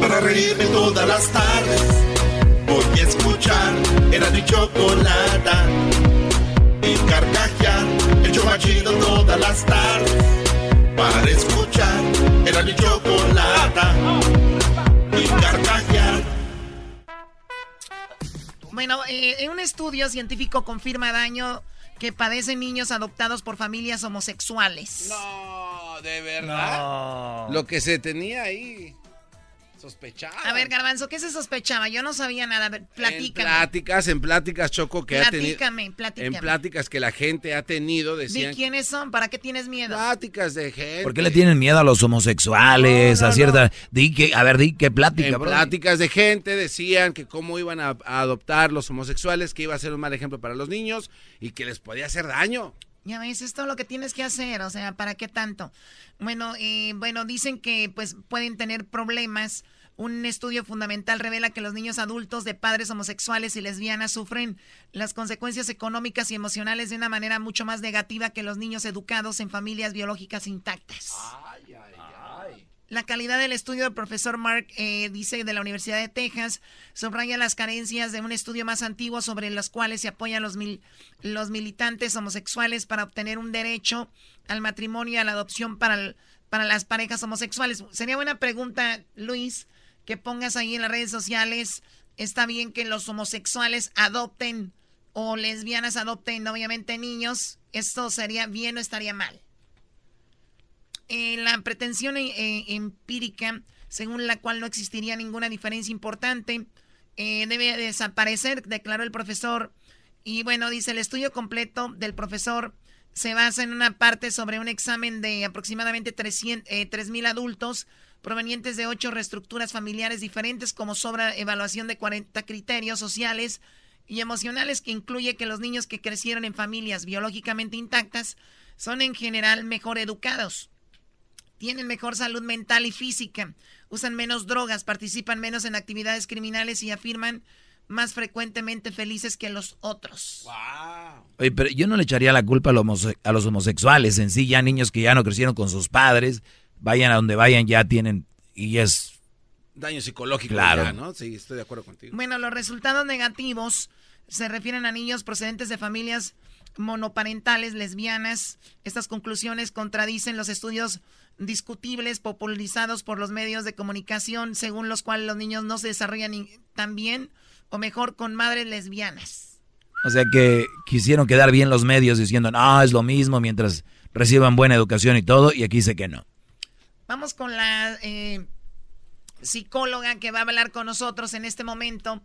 Para reírme todas las tardes, voy a escuchar era mi chocolata. Y carcajear, el yo machido todas las tardes. Para escuchar era mi chocolata. Y carcajear. Bueno, eh, en un estudio científico confirma daño que padecen niños adoptados por familias homosexuales. No, de verdad. Lo que se tenía ahí. Sospechaba. A ver, Garbanzo, ¿qué se sospechaba? Yo no sabía nada. A ver, platícame. En pláticas, en pláticas, Choco, que ha tenido. Platícame, platícame. En pláticas que la gente ha tenido, decían. ¿De quiénes son? ¿Para qué tienes miedo? Pláticas de gente. ¿Por qué le tienen miedo a los homosexuales? No, no, a cierta. Di que, a ver, di qué plática, En bro? pláticas de gente decían que cómo iban a, a adoptar los homosexuales, que iba a ser un mal ejemplo para los niños y que les podía hacer daño. Ya ves, esto es lo que tienes que hacer, o sea, ¿para qué tanto? Bueno, eh, bueno, dicen que pues pueden tener problemas. Un estudio fundamental revela que los niños adultos de padres homosexuales y lesbianas sufren las consecuencias económicas y emocionales de una manera mucho más negativa que los niños educados en familias biológicas intactas. La calidad del estudio del profesor Mark eh, dice de la Universidad de Texas subraya las carencias de un estudio más antiguo sobre los cuales se apoyan los, mil- los militantes homosexuales para obtener un derecho al matrimonio y a la adopción para, para las parejas homosexuales. Sería buena pregunta, Luis, que pongas ahí en las redes sociales. Está bien que los homosexuales adopten o lesbianas adopten, obviamente, niños. ¿Esto sería bien o estaría mal? Eh, la pretensión eh, eh, empírica, según la cual no existiría ninguna diferencia importante, eh, debe desaparecer, declaró el profesor. Y bueno, dice, el estudio completo del profesor se basa en una parte sobre un examen de aproximadamente 300, eh, 3.000 adultos provenientes de ocho reestructuras familiares diferentes, como sobra evaluación de 40 criterios sociales y emocionales, que incluye que los niños que crecieron en familias biológicamente intactas son en general mejor educados tienen mejor salud mental y física, usan menos drogas, participan menos en actividades criminales y afirman más frecuentemente felices que los otros. Oye, pero yo no le echaría la culpa a los, homose- a los homosexuales en sí, ya niños que ya no crecieron con sus padres, vayan a donde vayan, ya tienen, y es... Daño psicológico, Claro. ya, ¿no? Sí, estoy de acuerdo contigo. Bueno, los resultados negativos se refieren a niños procedentes de familias monoparentales, lesbianas. Estas conclusiones contradicen los estudios discutibles popularizados por los medios de comunicación, según los cuales los niños no se desarrollan tan bien o mejor con madres lesbianas. O sea que quisieron quedar bien los medios diciendo, no, es lo mismo mientras reciban buena educación y todo, y aquí dice que no. Vamos con la eh, psicóloga que va a hablar con nosotros en este momento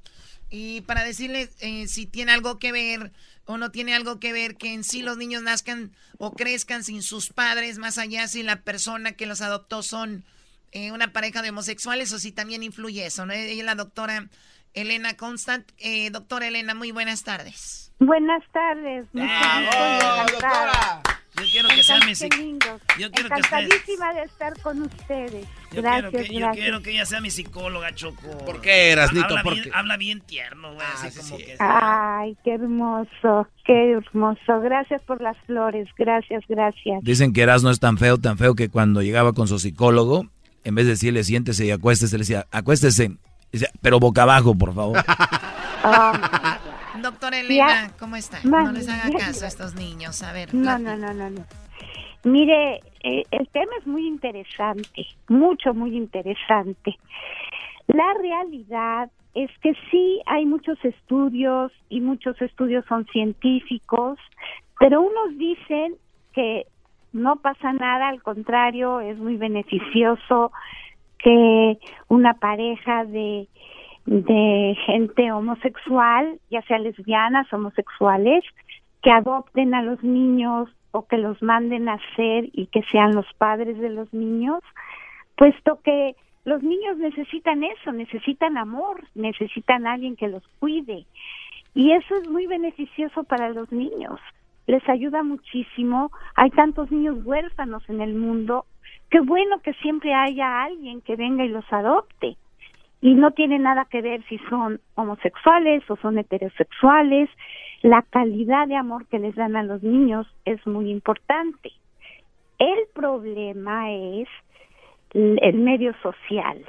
y para decirle eh, si tiene algo que ver o no tiene algo que ver que en sí los niños nazcan o crezcan sin sus padres, más allá si la persona que los adoptó son eh, una pareja de homosexuales o si también influye eso. ¿no? Ella es la doctora Elena Constant. Eh, doctora Elena, muy buenas tardes. Buenas tardes. y encantada. Yo quiero que sea mi Qué psic- lindos. Yo quiero que esté- Encantadísima de estar con ustedes. Yo, gracias, quiero que, yo gracias. quiero que ella sea mi psicóloga, Choco. ¿Por qué, Erasnito? Habla, ¿Por bien, qué? habla bien tierno, güey. así como que... Ay, qué hermoso, qué hermoso. Gracias por las flores, gracias, gracias. Dicen que Eras no es tan feo, tan feo que cuando llegaba con su psicólogo, en vez de decirle siéntese y acuéstese, le decía, acuéstese, Decía, pero boca abajo, por favor. Doctora Elena, Ya. ¿cómo está? No les haga ya- caso a estos niños. A ver, No, no, no, no, no. Mire, eh, el tema es muy interesante, mucho, muy interesante. La realidad es que sí hay muchos estudios y muchos estudios son científicos, pero unos dicen que no pasa nada, al contrario, es muy beneficioso que una pareja de, de gente homosexual, ya sea lesbianas, homosexuales, que adopten a los niños o que los manden a ser y que sean los padres de los niños, puesto que los niños necesitan eso, necesitan amor, necesitan a alguien que los cuide. Y eso es muy beneficioso para los niños. Les ayuda muchísimo. Hay tantos niños huérfanos en el mundo. Qué bueno que siempre haya alguien que venga y los adopte. Y no tiene nada que ver si son homosexuales o son heterosexuales. La calidad de amor que les dan a los niños es muy importante. El problema es el medio social.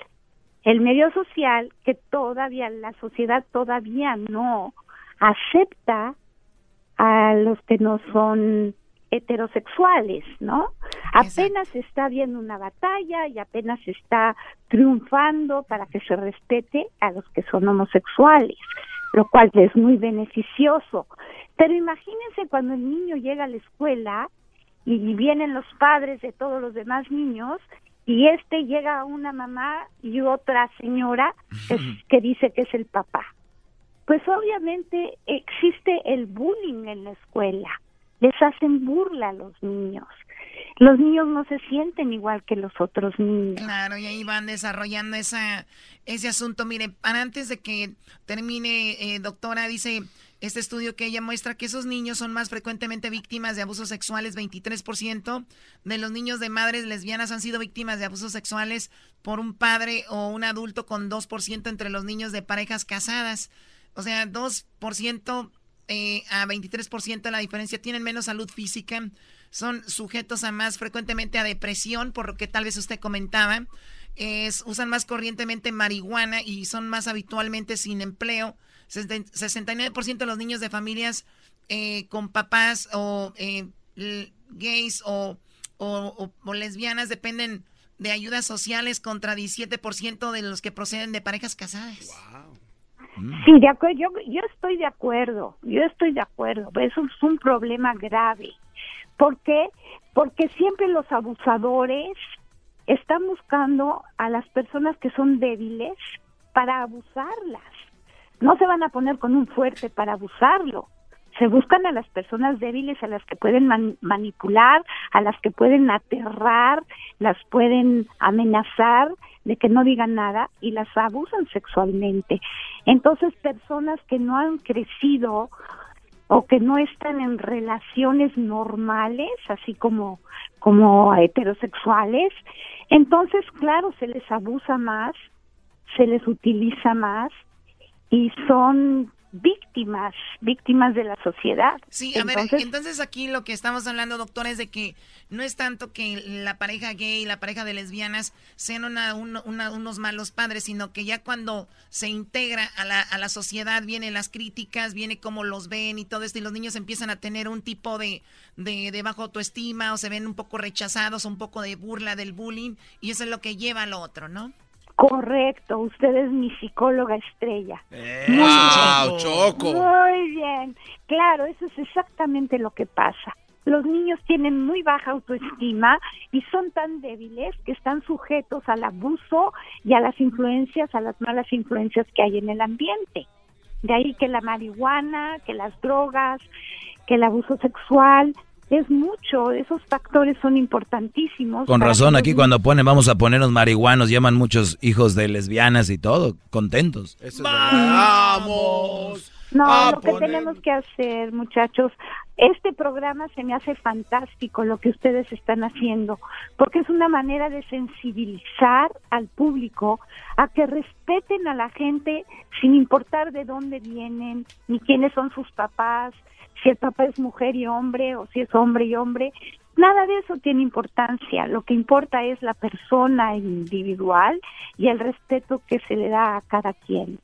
El medio social que todavía la sociedad todavía no acepta a los que no son heterosexuales, ¿no? Apenas está habiendo una batalla y apenas está triunfando para que se respete a los que son homosexuales, lo cual es muy beneficioso. Pero imagínense cuando el niño llega a la escuela y vienen los padres de todos los demás niños y este llega a una mamá y otra señora que, que dice que es el papá. Pues obviamente existe el bullying en la escuela, les hacen burla a los niños. Los niños no se sienten igual que los otros niños. Claro, y ahí van desarrollando esa, ese asunto. Mire, antes de que termine, eh, doctora, dice, este estudio que ella muestra que esos niños son más frecuentemente víctimas de abusos sexuales, 23% de los niños de madres lesbianas han sido víctimas de abusos sexuales por un padre o un adulto con 2% entre los niños de parejas casadas. O sea, 2% eh, a 23% la diferencia, tienen menos salud física, son sujetos a más frecuentemente a depresión, por lo que tal vez usted comentaba, usan más corrientemente marihuana y son más habitualmente sin empleo 69% de los niños de familias eh, con papás o eh, gays o, lesbianas dependen de ayudas sociales contra 17% de los que proceden de parejas casadas. Sí, de acuerdo, yo, yo estoy de acuerdo, yo estoy de acuerdo, eso es un problema grave. ¿Por qué? Porque siempre los abusadores están buscando a las personas que son débiles para abusarlas no se van a poner con un fuerte para abusarlo. Se buscan a las personas débiles, a las que pueden manipular, a las que pueden aterrar, las pueden amenazar de que no digan nada y las abusan sexualmente. Entonces, personas que no han crecido o que no están en relaciones normales, así como como heterosexuales, entonces claro, se les abusa más, se les utiliza más y son víctimas, víctimas de la sociedad. Sí, a ver, entonces aquí lo que estamos hablando, doctor, es de que no es tanto que la pareja gay y la pareja de lesbianas sean una, unos malos padres, sino que ya cuando se integra a la, a la sociedad vienen las críticas, viene cómo los ven y todo esto, y los niños empiezan a tener un tipo de, de, de bajo autoestima o se ven un poco rechazados, un poco de burla del bullying, y eso es lo que lleva a lo otro, ¿no? Correcto, usted es mi psicóloga estrella. Muy Choco. Muy bien. Claro, eso es exactamente lo que pasa. Los niños tienen muy baja autoestima y son tan débiles que están sujetos al abuso y a las influencias, a las malas influencias que hay en el ambiente. De ahí que la marihuana, que las drogas, que el abuso sexual, es mucho, esos factores son importantísimos. Con razón, aquí cuando ponen vamos a ponernos marihuanos, llaman muchos hijos de lesbianas y todo, contentos. ¡Vamos! No, lo que tenemos que hacer, muchachos, este programa se me hace fantástico lo que ustedes están haciendo, porque es una manera de sensibilizar al público a que respeten a la gente sin importar de dónde vienen, ni quiénes son sus papás, si el papá es mujer y hombre o si es hombre y hombre. Nada de eso tiene importancia. Lo que importa es la persona individual y el respeto que se le da a cada quien.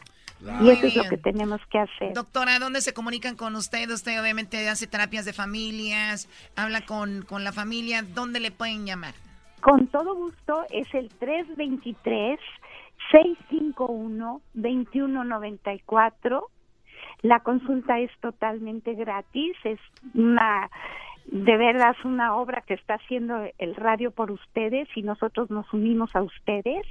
Y eso es lo que tenemos que hacer. Doctora, ¿dónde se comunican con usted? Usted obviamente hace terapias de familias, habla con, con la familia. ¿Dónde le pueden llamar? Con todo gusto, es el 323-651-2194. La consulta es totalmente gratis, es una de verdad es una obra que está haciendo el radio por ustedes y nosotros nos unimos a ustedes.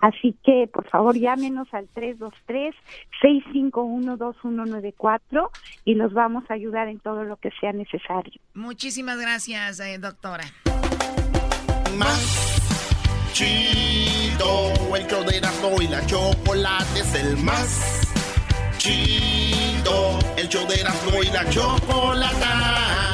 Así que, por favor, llámenos al 323-651-2194 y nos vamos a ayudar en todo lo que sea necesario. Muchísimas gracias, eh, doctora. Más chido, el show de Erasmo y la chocolate es el más chido, el show de Erasmo y la chocolate.